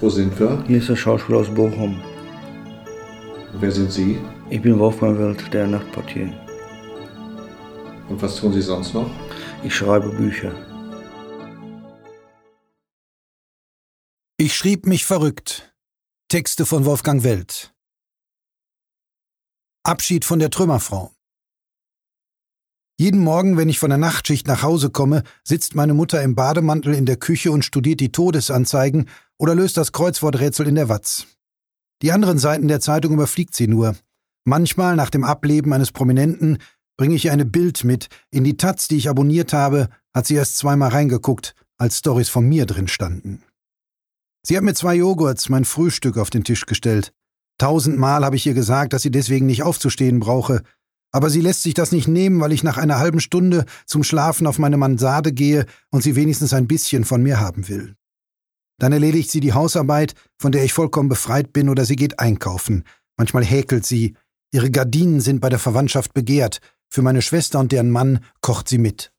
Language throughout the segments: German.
Wo sind wir? Hier ist das Schauspiel aus Bochum. Wer sind Sie? Ich bin Wolfgang Wild, der Nachtportier. Und was tun Sie sonst noch? Ich schreibe Bücher. Ich schrieb mich verrückt. Texte von Wolfgang Welt. Abschied von der Trümmerfrau. Jeden Morgen, wenn ich von der Nachtschicht nach Hause komme, sitzt meine Mutter im Bademantel in der Küche und studiert die Todesanzeigen oder löst das Kreuzworträtsel in der Watz. Die anderen Seiten der Zeitung überfliegt sie nur. Manchmal, nach dem Ableben eines Prominenten, bringe ich ihr eine Bild mit. In die Taz, die ich abonniert habe, hat sie erst zweimal reingeguckt, als Stories von mir drin standen. Sie hat mir zwei Joghurts, mein Frühstück, auf den Tisch gestellt. Tausendmal habe ich ihr gesagt, dass sie deswegen nicht aufzustehen brauche. Aber sie lässt sich das nicht nehmen, weil ich nach einer halben Stunde zum Schlafen auf meine Mansarde gehe und sie wenigstens ein bisschen von mir haben will. Dann erledigt sie die Hausarbeit, von der ich vollkommen befreit bin, oder sie geht einkaufen. Manchmal häkelt sie. Ihre Gardinen sind bei der Verwandtschaft begehrt. Für meine Schwester und deren Mann kocht sie mit.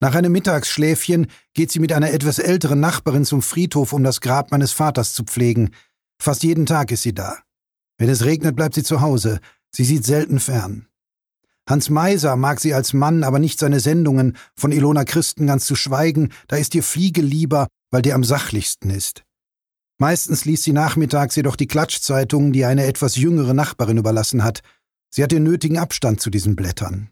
Nach einem Mittagsschläfchen geht sie mit einer etwas älteren Nachbarin zum Friedhof, um das Grab meines Vaters zu pflegen. Fast jeden Tag ist sie da. Wenn es regnet, bleibt sie zu Hause. Sie sieht selten fern. Hans Meiser mag sie als Mann, aber nicht seine Sendungen, von Ilona Christen ganz zu schweigen, da ist ihr Fliege lieber, weil der am sachlichsten ist. Meistens liest sie nachmittags jedoch die Klatschzeitungen, die eine etwas jüngere Nachbarin überlassen hat. Sie hat den nötigen Abstand zu diesen Blättern.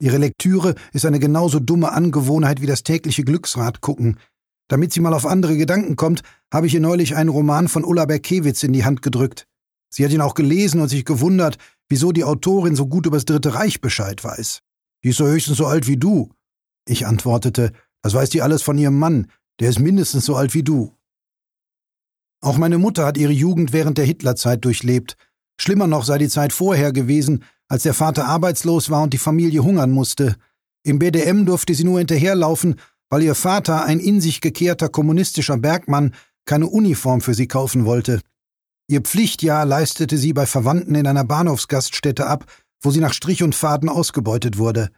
Ihre Lektüre ist eine genauso dumme Angewohnheit wie das tägliche Glücksrad gucken. Damit sie mal auf andere Gedanken kommt, habe ich ihr neulich einen Roman von Ulla Berkewitz in die Hand gedrückt. Sie hat ihn auch gelesen und sich gewundert, wieso die Autorin so gut übers Dritte Reich Bescheid weiß. Die ist so höchstens so alt wie du. Ich antwortete, das weiß die alles von ihrem Mann, der ist mindestens so alt wie du. Auch meine Mutter hat ihre Jugend während der Hitlerzeit durchlebt. Schlimmer noch sei die Zeit vorher gewesen, als der Vater arbeitslos war und die Familie hungern musste. Im BDM durfte sie nur hinterherlaufen, weil ihr Vater, ein in sich gekehrter kommunistischer Bergmann, keine Uniform für sie kaufen wollte. Ihr Pflichtjahr leistete sie bei Verwandten in einer Bahnhofsgaststätte ab, wo sie nach Strich und Faden ausgebeutet wurde.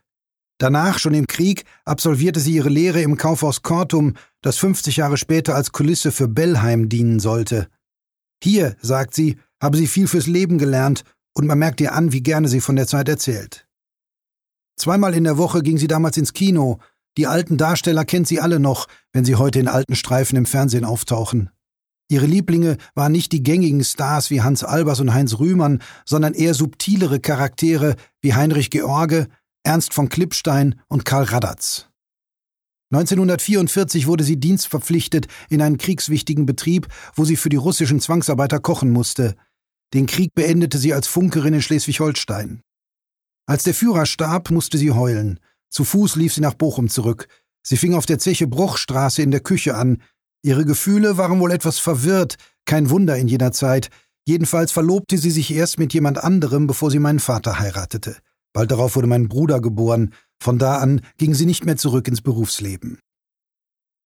Danach, schon im Krieg, absolvierte sie ihre Lehre im Kaufhaus Kortum, das 50 Jahre später als Kulisse für Bellheim dienen sollte. Hier, sagt sie, habe sie viel fürs Leben gelernt und man merkt ihr an, wie gerne sie von der Zeit erzählt. Zweimal in der Woche ging sie damals ins Kino. Die alten Darsteller kennt sie alle noch, wenn sie heute in alten Streifen im Fernsehen auftauchen. Ihre Lieblinge waren nicht die gängigen Stars wie Hans Albers und Heinz Rühmann, sondern eher subtilere Charaktere wie Heinrich George, Ernst von Klippstein und Karl Radatz. 1944 wurde sie dienstverpflichtet in einen kriegswichtigen Betrieb, wo sie für die russischen Zwangsarbeiter kochen musste. Den Krieg beendete sie als Funkerin in Schleswig-Holstein. Als der Führer starb, musste sie heulen. Zu Fuß lief sie nach Bochum zurück. Sie fing auf der Zeche Bruchstraße in der Küche an. Ihre Gefühle waren wohl etwas verwirrt, kein Wunder in jener Zeit. Jedenfalls verlobte sie sich erst mit jemand anderem, bevor sie meinen Vater heiratete. Bald darauf wurde mein Bruder geboren. Von da an ging sie nicht mehr zurück ins Berufsleben.